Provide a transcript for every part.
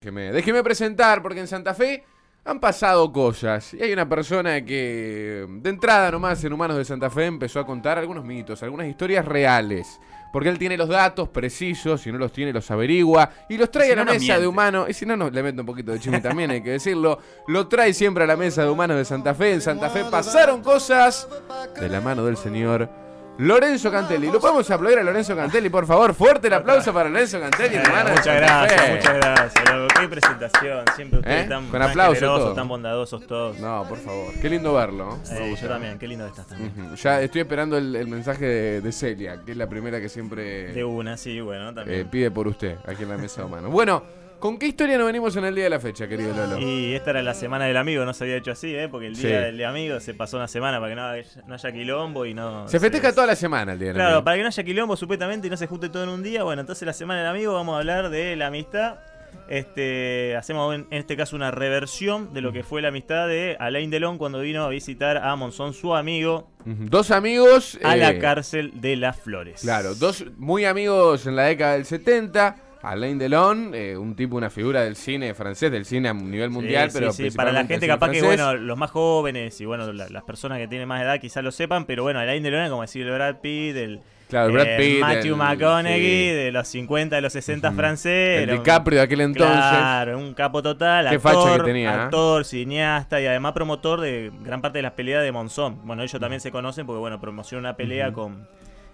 Déjeme, déjeme presentar, porque en Santa Fe han pasado cosas. Y hay una persona que, de entrada nomás en Humanos de Santa Fe, empezó a contar algunos mitos, algunas historias reales. Porque él tiene los datos precisos, si no los tiene, los averigua y los trae Si a la no, mesa de humanos. Y si no, no, le meto un poquito de chisme también, hay que decirlo. Lo trae siempre a la mesa de humanos de Santa Fe. En Santa Fe pasaron cosas de la mano del señor Lorenzo Cantelli. ¿Lo podemos aplaudir a Lorenzo Cantelli, por favor? Fuerte el aplauso para Lorenzo Cantelli, Eh, muchas gracias, muchas gracias. loco. Qué presentación. Siempre ustedes ¿Eh? tan, Con tan generosos, bondadosos todos. No, por favor. Qué lindo verlo. Eh, yo también, qué lindo estás también. Ya estoy esperando el, el mensaje de, de Celia, que es la primera que siempre De una, sí, bueno, eh, también. pide por usted aquí en la mesa de humanos. Bueno, ¿con qué historia nos venimos en el día de la fecha, querido Lolo? Y esta era la semana del amigo, no se había hecho así, ¿eh? Porque el Sí. día del amigo se pasó una semana para que no haya, no haya quilombo y no. Se festeja toda la semana el día de la Claro, amigo. para que no haya quilombo supuestamente y no se junte todo en un día. Bueno, entonces la semana del amigo vamos a hablar de la amistad. Este, hacemos en, este caso una reversión de lo que fue la amistad de Alain Delon cuando vino a visitar a Monzón, su amigo. Dos amigos. a eh, la cárcel de las Flores. Claro, dos muy amigos en la década del 70. Alain Delon, eh, un tipo, una figura del cine francés, del cine a nivel mundial, sí, pero sí, para la gente capaz que bueno los más jóvenes y bueno la- las personas que tienen más edad quizás lo sepan pero bueno Alain Delon es como decir el Brad Pitt el Claro, el Brad eh, Pitt, Matthew el- McConaughey sí. de los 50 de los 60 Ujú. francés El DiCaprio de aquel entonces. Claro, un capo total, Qué actor, facha que tenía, ¿eh? actor, cineasta y además promotor de gran parte de las peleas de Monzón. Bueno, ellos también se conocen porque bueno, promocionó una pelea con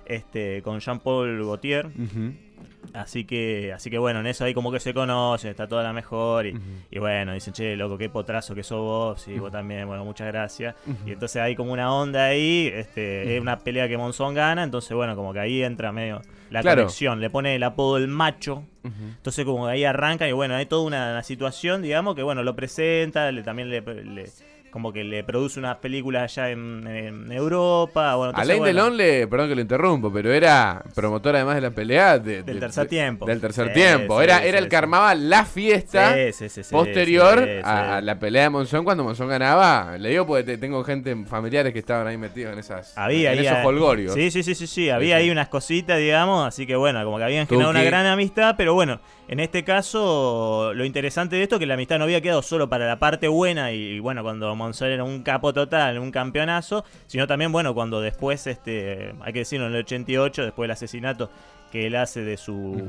este con Jean-Paul Gaultier. Ujú. Así que, así que bueno, en eso ahí como que se conocen, está toda la mejor. Y, y bueno, dicen, che, loco, qué potrazo que sos vos, y vos también, bueno, muchas gracias. Y entonces hay como una onda ahí, este, es una pelea que Monzón gana, entonces bueno, como que ahí entra medio la Claro. conexión, le pone el apodo el macho. Entonces como que ahí arranca y bueno, hay toda una, una situación, digamos, que bueno, lo presenta, le, también le, le- como que le produce unas películas allá en, en Europa. Bueno, entonces, Alain bueno, Delon le, perdón que lo interrumpo, pero era promotor además de la pelea de- Del de- tercer de- tiempo. Del tercer Sí, tiempo. sí, era sí, era el que armaba la fiesta posterior. A, a la pelea de Monzón cuando Monzón ganaba. Le digo porque te- tengo gente familiares que estaban ahí metidos en esas Había en esos holgorios. Sí, sí, sí, sí, sí. Había ahí unas cositas, digamos, así que bueno, como que habían generado una gran amistad, pero bueno, en este caso, lo interesante de esto es que la amistad no había quedado solo para la parte buena y, y bueno, cuando Monzón era un capo total, un campeonazo, sino también, bueno, cuando después, este, hay que decirlo, en el 88, después del asesinato que él hace de su,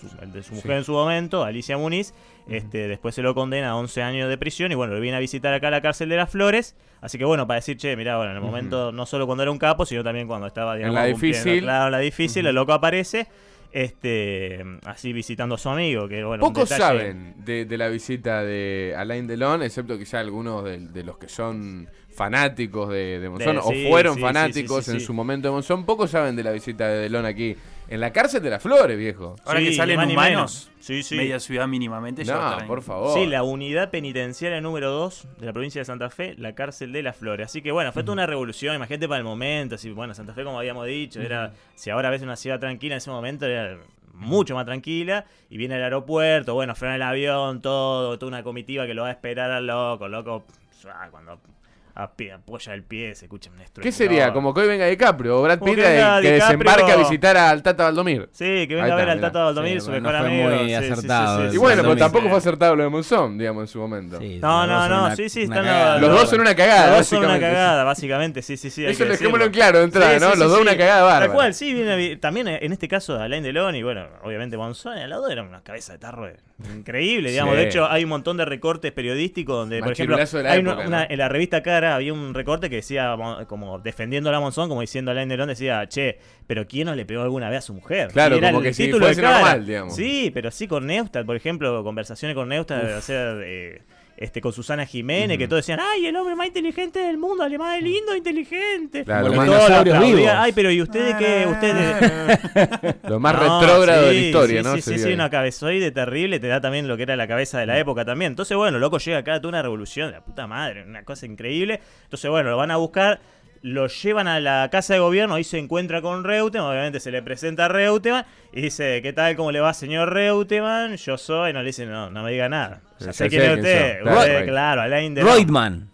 su- de su mujer Sí. en su momento, Alicia Muniz, este, después se lo condena a 11 años de prisión y bueno, lo viene a visitar acá a la cárcel de las Flores, así que bueno, para decir, che, mirá, bueno, en el momento, no solo cuando era un capo, sino también cuando estaba, digamos, la cumpliendo, difícil. Claro, la difícil, el loco aparece, este, así visitando a su amigo, que bueno, Pocos detalle- saben de, de la visita de Alain Delon, excepto quizá algunos de, de los que son fanáticos de, de Monzón De- o sí, fueron sí, fanáticos sí, en su momento de Monzón. Pocos saben de la visita de Delon aquí en la cárcel de las Flores, viejo. Ahora Sí, que salen más ni humanos, menos. Sí, sí. media ciudad mínimamente ya No, por favor. Sí, la unidad penitenciaria número 2 de la provincia de Santa Fe, la cárcel de las Flores. Así que bueno, fue toda una revolución, imagínate para el momento, así, bueno, Santa Fe como habíamos dicho, era si ahora ves una ciudad tranquila en ese momento era mucho más tranquila y viene al aeropuerto, bueno, frena el avión, todo, toda una comitiva que lo va a esperar al loco, loco, ah, apoya el pie se escucha un estruendo. ¿Qué sería? Como que hoy venga DiCaprio o Brad Pitt que que desembarca a visitar al Tata Valdomir. Sí, que venga a ver al. Tata Valdomir, Sí, su mejor no fue amigo. muy Sí, sí, sí, acertado sí, el sí, Y bueno, pero tampoco fue acertado lo de Monzón, digamos, en su momento. Sí, No, no, no, una- sí, sí, están. Los dos son una cagada, Los dos son una básicamente. cagada, básicamente, sí, sí, sí. Eso dejémoslo en claro de entrada, ¿no? Los dos una cagada bárbara. Tal cual, sí, viene, también en este caso Alain Delon y bueno, obviamente Monzón, al lado era una cabeza de tarro increíble, digamos. Sí. De hecho, hay un montón de recortes periodísticos donde, por ejemplo, de la hay una- época, una- ¿no? en la revista Cara había un recorte que decía, mo- como defendiendo a la Monzón, como diciendo a Alain Delon, decía, che, pero ¿quién no le pegó alguna vez a su mujer? Claro, era como el que si título de fuese Cara. normal, digamos. Sí, pero sí con Neustadt, por ejemplo, conversaciones con Neustadt, o sea, eh, este, con Susana Jiménez, que todos decían, ay, el hombre más inteligente del mundo, el más lindo, inteligente. Claro, los dinosaurios aplaudían. vivos. Ay, pero ¿y ustedes qué? Ustedes... lo más No, retrógrado de la historia, sí, ¿no? Sí, sí, sí, una cabezoide terrible, te da también lo que era la cabeza de la época también. Entonces, bueno, loco llega acá, toda una revolución de la puta madre, una cosa increíble. Entonces, bueno, lo van a buscar, lo llevan a la casa de gobierno, ahí se encuentra con Reutemann, obviamente se le presenta a Reutemann y dice, ¿qué tal? ¿Cómo le va, señor Reutemann? Yo soy, no le dice, no, no me diga nada. Ya sé quién es usted. Claro, Usted, right. claro, Alain Delon. Reutemann.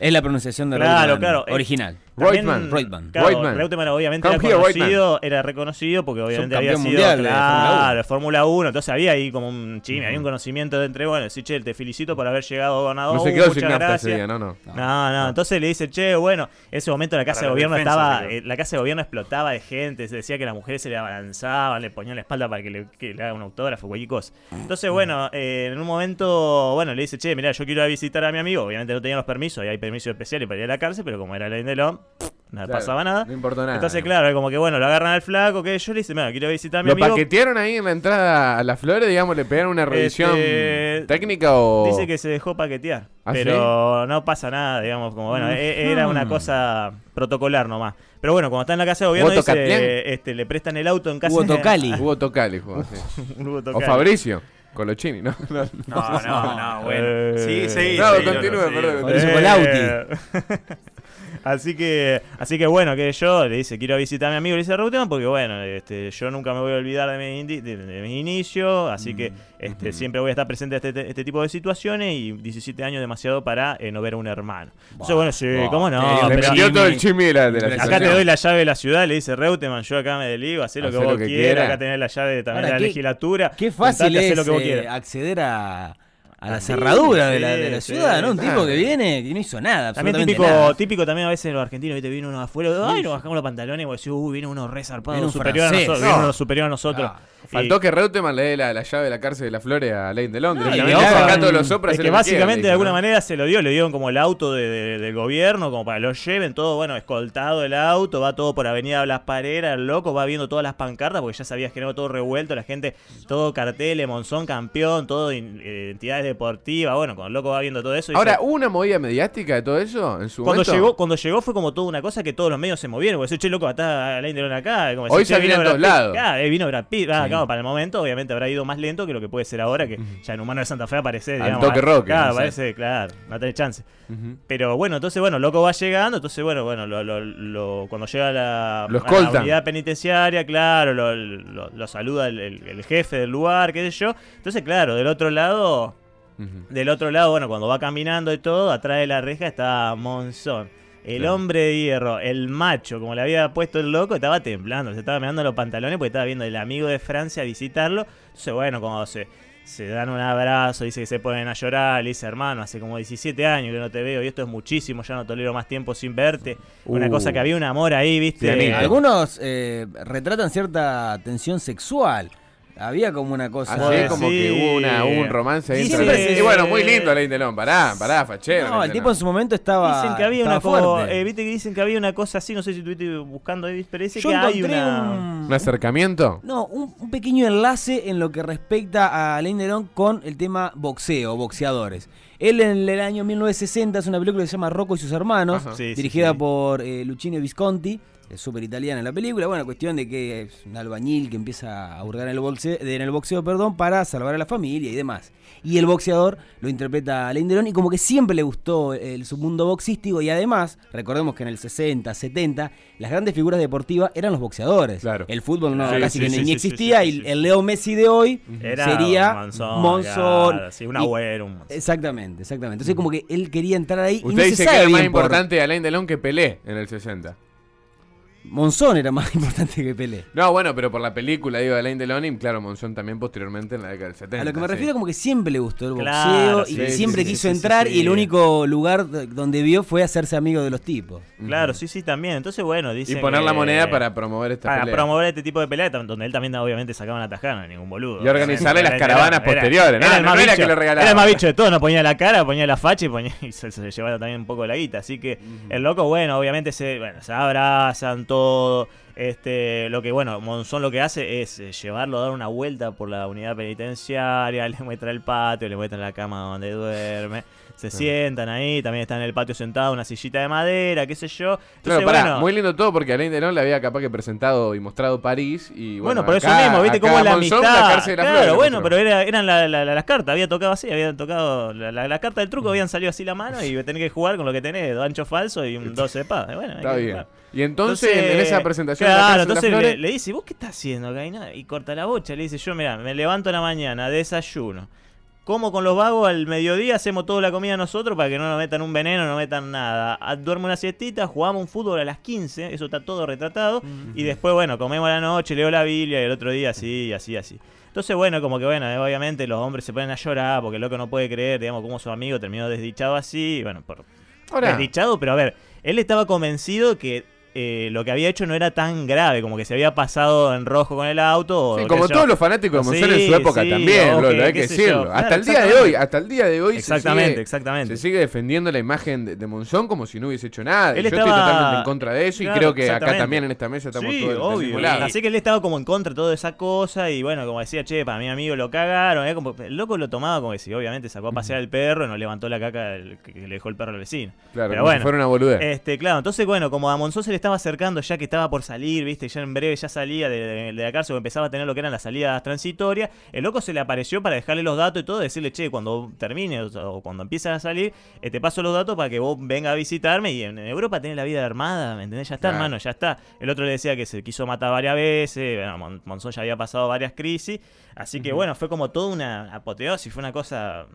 Es la pronunciación de Claro, Reutemann claro. Eh, original. También, Reutemann. Reutemann. Claro, Reutemann. Reutemann obviamente Come era here, conocido, era reconocido porque obviamente había sido mundial claro, de Fórmula 1, entonces había ahí como un chisme, había un conocimiento de entre, bueno, decir, che, te felicito por haber llegado ganador. No se quedó muchas sin nafta ese gracias. día, no, no. No, no, entonces le dice, che, bueno, en ese momento la casa Para de gobierno defensa, estaba, eh, la casa de gobierno explotaba de gente, se decía que las mujeres se le abalanzaban, le ponían la espalda para que le, que le haga un autógrafo, cualquier cosa. Entonces, bueno, eh, en un momento, bueno, le dice, che, mira, yo quiero ir a visitar a mi amigo, obviamente no tenía los permisos, y hay permisos especiales para ir a la cárcel, pero como era la Delon, no le Claro, pasaba nada. No importó nada. Entonces, claro, como que bueno, lo agarran al flaco, que yo le dice, mira, quiero visitar a mi ¿Lo amigo. paquetearon ahí en la entrada a las flores? Digamos, ¿le pegaron una revisión Este, técnica o...? Dice que se dejó paquetear, ¿Ah, pero no pasa nada, digamos, como bueno, e- era una cosa protocolar nomás. Pero bueno, cuando está en la casa de gobierno, ¿Hubo dice, este, le prestan el auto en casa Hugo Tocali. Hubo Tocali, jugó. Hugo O. Fabricio, Colochini, ¿no? No, No, no, no, bueno. Eh, Sí, sí. No, sí, continúe, sí. perdón. Fabricio Eh, Colauti. Así que, así que bueno, que yo le dice, quiero visitar a mi amigo, le dice Reutemann, porque bueno, este, yo nunca me voy a olvidar de mi, indi- de, de mi inicio, así que este, siempre voy a estar presente a este, este tipo de situaciones y 17 años demasiado para eh, no ver a un hermano. Entonces, bueno, sí, cómo no, pero- todo el chimi de la, de la Acá te doy la llave de la ciudad, le dice Reutemann, yo acá me deligo, hacé lo que vos quieras, quiera. acá tenés la llave también Ahora, de la qué- legislatura. Qué fácil hacé es lo que vos eh, acceder a, a la Sí, cerradura de, la, de la sí, ciudad, ¿no? Un tipo que viene y no hizo nada, También típico, nada. típico también a veces los argentinos, viste, viene uno afuera, ay, nos bajamos los pantalones y vos decís, uh, viene uno re zarpado, Viene un superior a nosotros, No. viene uno superior a nosotros. Ah, Faltó Y- que Reutemann le dé la, la llave de la cárcel de las flores a Lane de Londres. No, y ojo, todos los sopras. es que básicamente de alguna ¿no? manera se lo dio, le dieron como el auto de- de- del gobierno, como para que lo lleven, todo, bueno, escoltado el auto, va todo por Avenida Blas Pareras, el loco va viendo todas las pancartas, porque ya sabías que era todo revuelto, la gente, todo carteles, Monzón campeón, todo in- deportivas, bueno, cuando el loco va viendo todo eso. Ahora, dice- ¿hubo una movida mediática de todo eso en su cuando momento? llegó, cuando llegó fue como toda una cosa que todos los medios se movieron. Porque che, loco, está Alain Delon acá. Como Hoy se vino todos Brad Pitt. lados. Claro, eh, vino Brad Pitt. Ah, Sí. claro, para el momento, obviamente, habrá ido más lento que lo que puede ser ahora, que ya en Humano de Santa Fe aparece. Al digamos, toque ah, roque, Claro, no sé. parece, claro, no tenés chance. Pero bueno, entonces, bueno, loco va llegando. Entonces, bueno, bueno, lo, lo- lo- cuando llega a la, a la unidad penitenciaria, claro, lo, saluda el, el- el jefe del lugar, qué sé yo. Entonces, claro, del otro lado. Del otro lado, bueno, cuando va caminando y todo, atrás de la reja está Monzón. El Claro. hombre de hierro, el macho, como le había puesto el loco, estaba temblando, se estaba mirando los pantalones porque estaba viendo el amigo de Francia a visitarlo. Entonces, bueno, cuando se, se dan un abrazo, dice que se ponen a llorar, le dice, hermano, hace como 17 años que no te veo y esto es muchísimo, ya no tolero más tiempo sin verte. Una cosa que había un amor ahí, viste. Algunos eh, retratan cierta tensión sexual. Había como una cosa. Así como sí. que hubo una, un romance ahí Sí, entre- se- Y bueno, muy lindo Lane Delon. Pará, pará, fachero. No, Alain el tipo en su momento estaba. Dicen que había una cosa, eh, viste que dicen que había una cosa así, no sé si estuviste buscando ahí, pero dice Yo que hay una... un, ¿Un acercamiento? No, un, un pequeño enlace en lo que respecta a Alain Delon con el tema boxeo, boxeadores. Él en el año 1960 hace una película que se llama Rocco y sus hermanos. Sí, sí, dirigida sí. por eh, Luchino Visconti, es súper italiana la película. Bueno, cuestión de que es un albañil que empieza a hurgar en el boxeo, en el boxeo perdón, para salvar a la familia y demás. Y el boxeador lo interpreta Alain Delon y como que siempre le gustó el submundo boxístico y además, recordemos que en el 60, 70, las grandes figuras deportivas eran los boxeadores. Claro. El fútbol no, Sí, casi sí, que sí, ni sí, existía sí, sí, y el Leo Messi de hoy Era sería Monzón, Monzón. claro, sí, un y- agüero. un Monzón. Exactamente, exactamente. Entonces como que él quería entrar ahí y Usted no se dice sabe que era más importante Alain Delon que Pelé en el 60. Monzón era más importante que Pelé. No, bueno, pero por la película, digo, de Alain Delon y claro, Monzón también posteriormente en la década del 70. A lo que me sí. refiero como que siempre le gustó el boxeo Claro, y sí, siempre sí, sí, quiso sí, sí, entrar sí. y el único lugar donde vio fue hacerse amigo de los tipos. Claro, sí, sí, también. Entonces, bueno, Y dice poner la moneda para promover esta para pelea. promover este tipo de pelea, donde él también obviamente sacaba una tajada, no era ningún boludo. Y organizarle las caravanas era- posteriores, ¿no? Era, el No más era bicho, que le regalaba. era el más bicho de todo, no ponía la cara, ponía la facha y, ponía, y se, se llevaba también un poco la guita. Así que el loco, bueno, obviamente se, bueno, se abrazan todo. と Este, lo que bueno, Monzón lo que hace es eh, llevarlo a dar una vuelta por la unidad penitenciaria, le muestra el patio, le muestra la cama donde duerme. Se sientan ahí, también está en el patio sentado, una sillita de madera, qué sé yo. Entonces, Claro, pará, bueno, muy lindo todo porque Alain Delon le había capaz que presentado y mostrado París y bueno, Bueno, por eso mismo, viste cómo la Monzón, amistad. la claro, flores, bueno, pero era- eran la- la- la- las cartas, había tocado así, había tocado la, carta del truco, habían salido así la mano y tenés que jugar con lo que tenés, dos anchos falsos y un 12 de paz. Bueno, Está bien. jugar. Y entonces, en esa presentación claro, entonces le, le dice, ¿vos qué estás haciendo acá? Y, nada, y corta la bocha, le dice, yo mira, me levanto a la mañana, desayuno, como con los vagos al mediodía, hacemos toda la comida nosotros para que no nos metan un veneno, no metan nada. Ah, Duermo una siestita, jugamos un fútbol a las 15, eso está todo retratado. Y después, bueno, comemos a la noche, leo la Biblia y el otro día así, así, así. Entonces, bueno, como que bueno, obviamente los hombres se ponen a llorar porque el loco no puede creer, digamos, cómo su amigo terminó desdichado así. Bueno, por, Ahora, desdichado, pero a ver, él estaba convencido que eh, lo que había hecho no era tan grave, como que se había pasado en rojo con el auto. sí, como yo. todos los fanáticos de Monzón en su época sí, también, Lolo, hay que yo. decirlo. Claro, hasta el día de hoy, hasta el día de hoy se Exactamente, sigue- exactamente. Se sigue defendiendo la imagen de, de Monzón como si no hubiese hecho nada. Y Él Yo estaba- estoy totalmente en contra de eso y creo que acá también en esta mesa estamos Sí, todos obvio. y-. Así que él estaba como en contra de toda esa cosa y bueno, como decía, che, para mi amigo lo cagaron. ¿eh? Como, el loco lo tomaba como que si obviamente sacó a pasear al perro y no levantó la caca del- que, le dejó el perro al vecino. Claro, Pero como si bueno, fuera una boludez. Este, claro, entonces bueno, como a Monzón se le estaba acercando ya que estaba por salir, viste, ya en breve ya salía de, de- de la cárcel empezaba a tener lo que eran las salidas transitorias, el loco se le apareció para dejarle los datos y todo, decirle, che, cuando termine o, cuando empieces a salir, eh, te paso los datos para que vos venga a visitarme y en, en Europa tenés la vida armada, ¿me entendés? Ya está, Claro. hermano, ya está. El otro le decía que se quiso matar varias veces, bueno, Mon- Monzón ya había pasado varias crisis, así que bueno, fue como toda una apoteosis, fue una cosa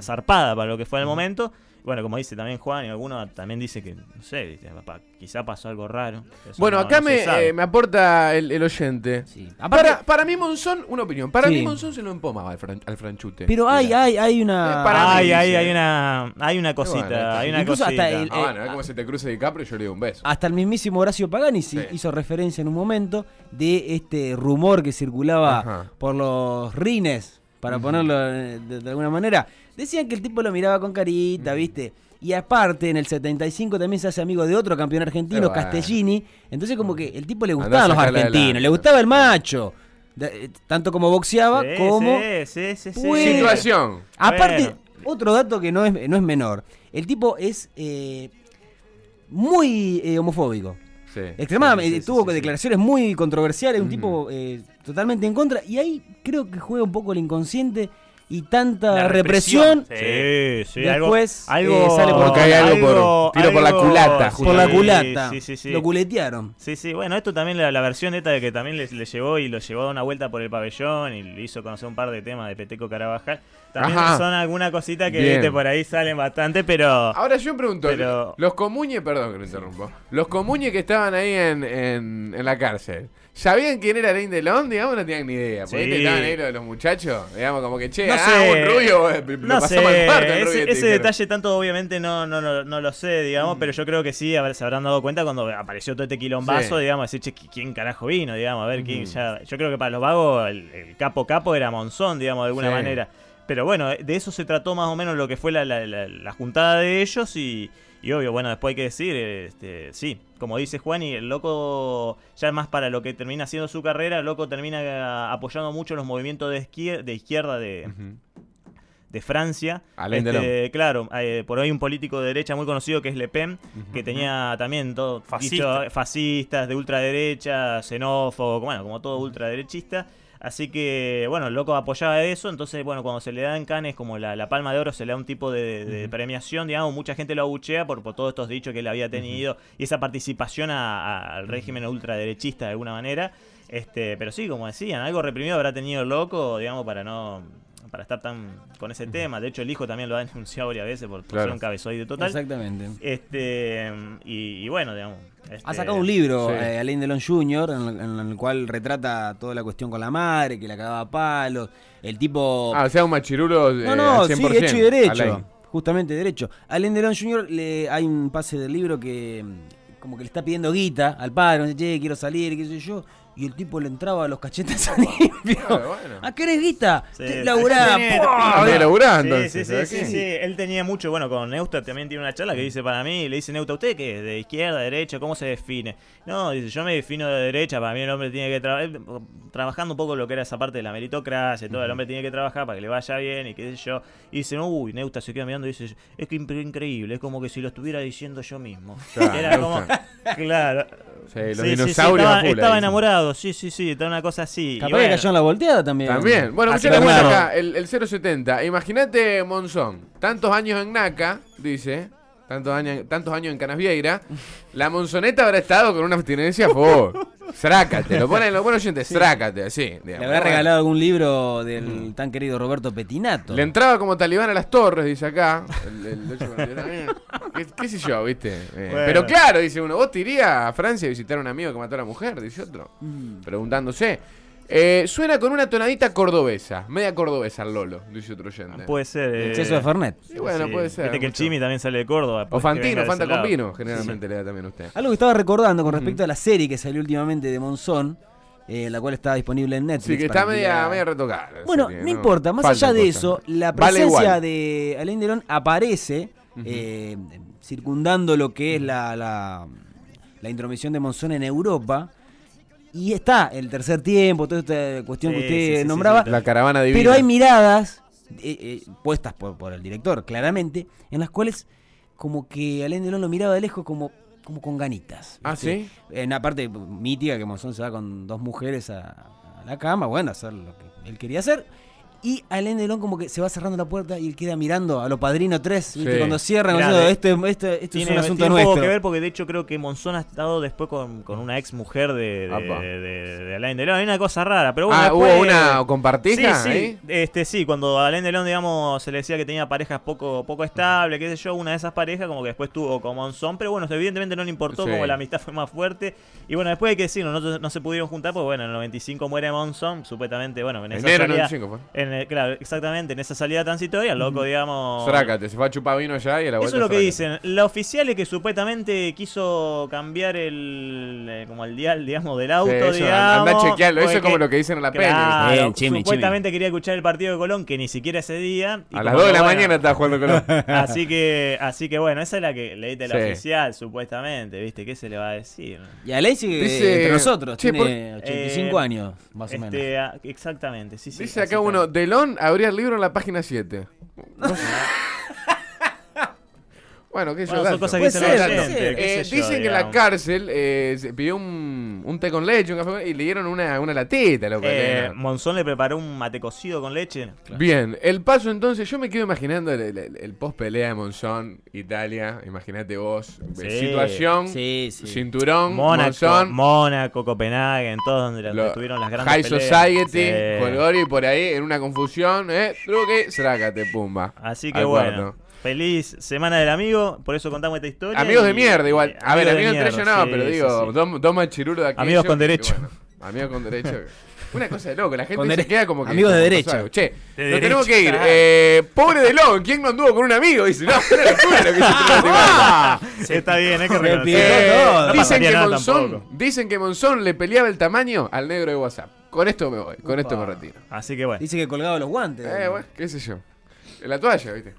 zarpada para lo que fue el momento. Bueno, como dice también Juan, y alguno también dice que, no sé, dice, papá, quizá pasó algo raro. Eso Bueno, no- acá no se me, sabe. eh, me aporta el, el oyente. Sí. Aparte- Para, para mí Monzón, una opinión, para Sí. mí Monzón se lo empomaba al, fran- al franchute. Pero hay, hay, hay una. Eh, para mí, Ay, ay, dice. hay una, hay una cosita, bueno, está hay una Incluso hasta cosita. el- Ah, bueno, eh, es como se te cruce DiCaprio y yo le doy un beso. Hasta el mismísimo Horacio Pagani sí Sí. hizo referencia en un momento de este rumor que circulaba Ajá. por los rines, para ponerlo eh, de, de alguna manera. Decían que el tipo lo miraba con carita, ¿viste? Y aparte, en el 75 también se hace amigo de otro campeón argentino, bueno. Castellini. Entonces, como que el tipo le gustaban los argentinos, le gustaba el macho. De- eh, tanto como boxeaba, Sí, como. sí, sí. Bueno. Situación. Aparte, Bueno. otro dato que no es, no es menor. El tipo es eh, muy eh, homofóbico. Sí. Extremadamente, Sí, sí, tuvo declaraciones muy controversiales, un Ujú. tipo eh, totalmente en contra. Y ahí creo que juega un poco el inconsciente y tanta La represión, Sí, sí, algo, Después, algo, eh, sale por- Porque hay algo por- tiro por la culata, por la sí, culata. Sí, sí, sí. Lo culetearon. Sí, sí, bueno, esto también, la, la versión esta de que también le, le llevó y lo llevó a una vuelta por el pabellón y le hizo conocer un par de temas de Peteco Carabajal. También Ajá. son alguna cosita que viste, por ahí salen bastante, pero... Ahora yo me pregunto, Pero- los comuñes, perdón que lo interrumpo, los comuñes que estaban ahí en, en, en la cárcel, ¿sabían quién era Alain Delon? Digamos, no tenían ni idea. Porque Sí. los, los muchachos, digamos, como que, che, No ah, sé. un rubio, lo No sé, pasamos al cuarto, el rubio, ese, ese detalle tanto obviamente no, no, no, no lo sé, Mm. digamos, pero yo creo que sí, se habrán dado cuenta cuando apareció todo este quilombazo, Sí. digamos, decir, che, ¿quién carajo vino? Digamos, a ver, quién Ujú. ya... Yo creo que para los vagos el, el capo capo era Monzón, digamos, de alguna Sí. manera. Pero bueno, de eso se trató más o menos lo que fue la, la- la- la juntada de ellos y, y obvio, bueno, después hay que decir, este, sí, como dice Juan, y el loco, ya más para lo que termina siendo su carrera, el loco termina eh, apoyando mucho los movimientos de izquier- de izquierda de, de Francia. Este, claro, eh, por ahí un político de derecha muy conocido que es Le Pen, que tenía también todo Fascista. dicho, fascistas, de ultraderecha, xenófobo, bueno, como todo ultraderechista. Así que, bueno, el loco apoyaba eso. Entonces, bueno, cuando se le da en Cannes como la, la palma de oro, se le da un tipo de, de premiación, digamos, mucha gente lo abuchea por, por todos estos dichos que él había tenido y esa participación a- a- al régimen ultraderechista de alguna manera. Este, pero sí, como decían, algo reprimido habrá tenido el loco, digamos, para no para estar tan con ese tema. De hecho, el hijo también lo ha denunciado varias veces por, por Claro. ser un cabezoide total. Exactamente. Este y, y bueno, digamos. Ha este, sacado un libro, sí. eh, Alain Delon Jr., en el, en el cual retrata toda la cuestión con la madre, que la cagaba a palos. El tipo. Ah, o sea, un machirulo eh, no, no, sí, 100%. hecho y derecho. Alain. Justamente derecho. Alain Delon Jr. Le, hay un pase del libro que como que le está pidiendo guita al padre, dice, che, quiero salir, qué sé yo. Y el tipo le entraba a los cachetes a limpio. Claro, bueno. ¿A qué eres guita? Sí, Te sí, laburá, sí, ¡pua! Ah, laburar, Sí, entonces. sí, sí, ¿sabes sí. Él tenía mucho, bueno, con Neusta también tiene una charla que dice para mí, le dice Neusta, ¿usted qué? es? ¿De izquierda, derecha? ¿Cómo se define? No, dice, yo me defino de derecha, para mí el hombre tiene que trabajar, trabajando un poco lo que era esa parte de la meritocracia, todo, el hombre tiene que trabajar para que le vaya bien y qué sé yo. Y dice, uy, Neusta se queda mirando y dice, es que increíble, es como que si lo estuviera diciendo yo mismo. Claro, Era como, Claro. Sí, los Sí, sí, sí, dinosaurios estaba, estaba sí. enamorado, sí, sí, sí, estaba una cosa así. Y Capaz bueno. que cayó en la volteada también. También. Bueno, tenemos bueno. acá el, el 070. Imagínate Monzón, tantos años en NACA, dice, tantos años, tantos años en Canasvieira, la Monzoneta habrá estado con una abstinencia por Srácate, lo ponen los buenos oyentes, Srácate, así. Le habrá regalado algún libro del tan querido Roberto Petinato. Le entraba como talibán a las torres, dice acá. El, el 849. ¿Qué, qué sé yo, viste? Eh, Bueno. Pero claro, dice uno, ¿vos te irías a Francia a visitar a un amigo que mató a la mujer? Dice otro. Mm. Preguntándose. Eh, suena con una tonadita cordobesa, media cordobesa el Lolo, dice otro oyente. Puede ser. eh, Exceso de Fernet. Y bueno, sí. puede ser. Viste que el. Chimi también sale de Córdoba. O puede que Fantino, Fanta con lado. vino, generalmente le da también a usted. Algo que estaba recordando con respecto a la serie que salió últimamente de Monzón, eh, la cual está disponible en Netflix. Sí, que está media, media retocada. Bueno, serie, no importa, más allá de eso, la presencia de Alain Delon aparece eh, circundando lo que es la, la, la intromisión de Monzón en Europa. Y está el tercer tiempo, toda esta cuestión Sí, que usted sí, sí, sí, nombraba. La caravana divina. Pero hay miradas eh, eh, puestas por, por el director, claramente, en las cuales como que Alain Delon lo miraba de lejos como, como con ganitas. Ah. ¿sí? En la parte mítica que Monzón se va con dos mujeres a, a la cama, bueno, hacer lo que él quería hacer. Y Alain Delon como que se va cerrando la puerta y él queda mirando a los Padrino 3, ¿viste? Sí. cuando cierran, Mirá, diciendo, esto, es- esto, esto es Tiene, un asunto tiene nuestro. poco que ver porque de hecho creo que Monzón ha estado después con, con una ex mujer de, de, Apa. de, de Alain Delon. Hay una cosa rara, pero bueno. ah, después- hubo una compartija Sí, este, sí, cuando Alain Delon, digamos, se le decía que tenía parejas poco, poco estables, qué sé yo, una de esas parejas como que después tuvo con Monzón, pero bueno, evidentemente no le importó, Sí. como la amistad fue más fuerte. Y bueno, después hay que decirlo, no, no se pudieron juntar, porque bueno, en el 95 muere Monzón, supuestamente, bueno, en esa Enero salida... 95 fue. En el- claro, exactamente, en esa salida transitoria, el loco, digamos... Srácate, se fue a chupar vino allá y a la vuelta Eso es lo que Srácate. dicen. La oficial es que supuestamente quiso cambiar el eh, como el dial, digamos, del auto, Sí, eso, digamos. Andá a chequearlo, eso es como lo que dicen en la peli. Claro, Bien, Chimi, supuestamente quería escuchar el partido de Colón, que ni siquiera ese día. y A las 2 de la bueno, mañana estaba jugando con los... Así que, así que bueno, esa es la que leíste la Sí. oficial, supuestamente, ¿viste? ¿Qué se le va a decir? Y Alain sigue Dice- entre nosotros, Che, tiene 85 Eh, años, más o menos. Este, ah, exactamente, sí, sí. Dice acá que- uno, Delon abría el libro en la página 7. No sé. Bueno, qué Bueno, son cosas que ser, Eh, sé yo, dicen que en la cárcel eh, se pidió un, un té con leche, un café, y le dieron una, una latita, loco. Eh. Monzón le preparó un mate cocido con leche. Bien, el paso entonces, yo me quedo imaginando el, el- el post pelea de Monzón, Italia, imagínate vos, Sí, situación, Sí, sí. cinturón, Mónaco, Monzón, Mónaco, Copenhague, en todos donde, donde lo- tuvieron las grandes High peleas. Society. Colgori por ahí, en una confusión, eh, truque, srácate, pumba. Así que bueno, cuarto. Feliz semana del amigo, por eso contamos esta historia. Amigos de mierda, igual. A ver, de amigos entre ellos no, sí, pero digo, sí. dos, dos machirulos de aquellos Amigos con derecho. bueno, amigos con derecho. Una cosa de loco, la gente se queda como que. amigos de derecha. Che, De nos tenemos que ir. Eh, pobre Delon, ¿quién no anduvo con un amigo? Dice, no, una locura lo que hizo este tipo. Sí, está bien, hay que Eh. No dicen, que nada Monzón, tampoco. dicen que Monzón le peleaba el tamaño al negro de WhatsApp. Con esto me voy, con esto me retiro. Así que bueno. Dice que colgaba los guantes. Eh, bueno, qué sé yo. En la toalla, ¿viste?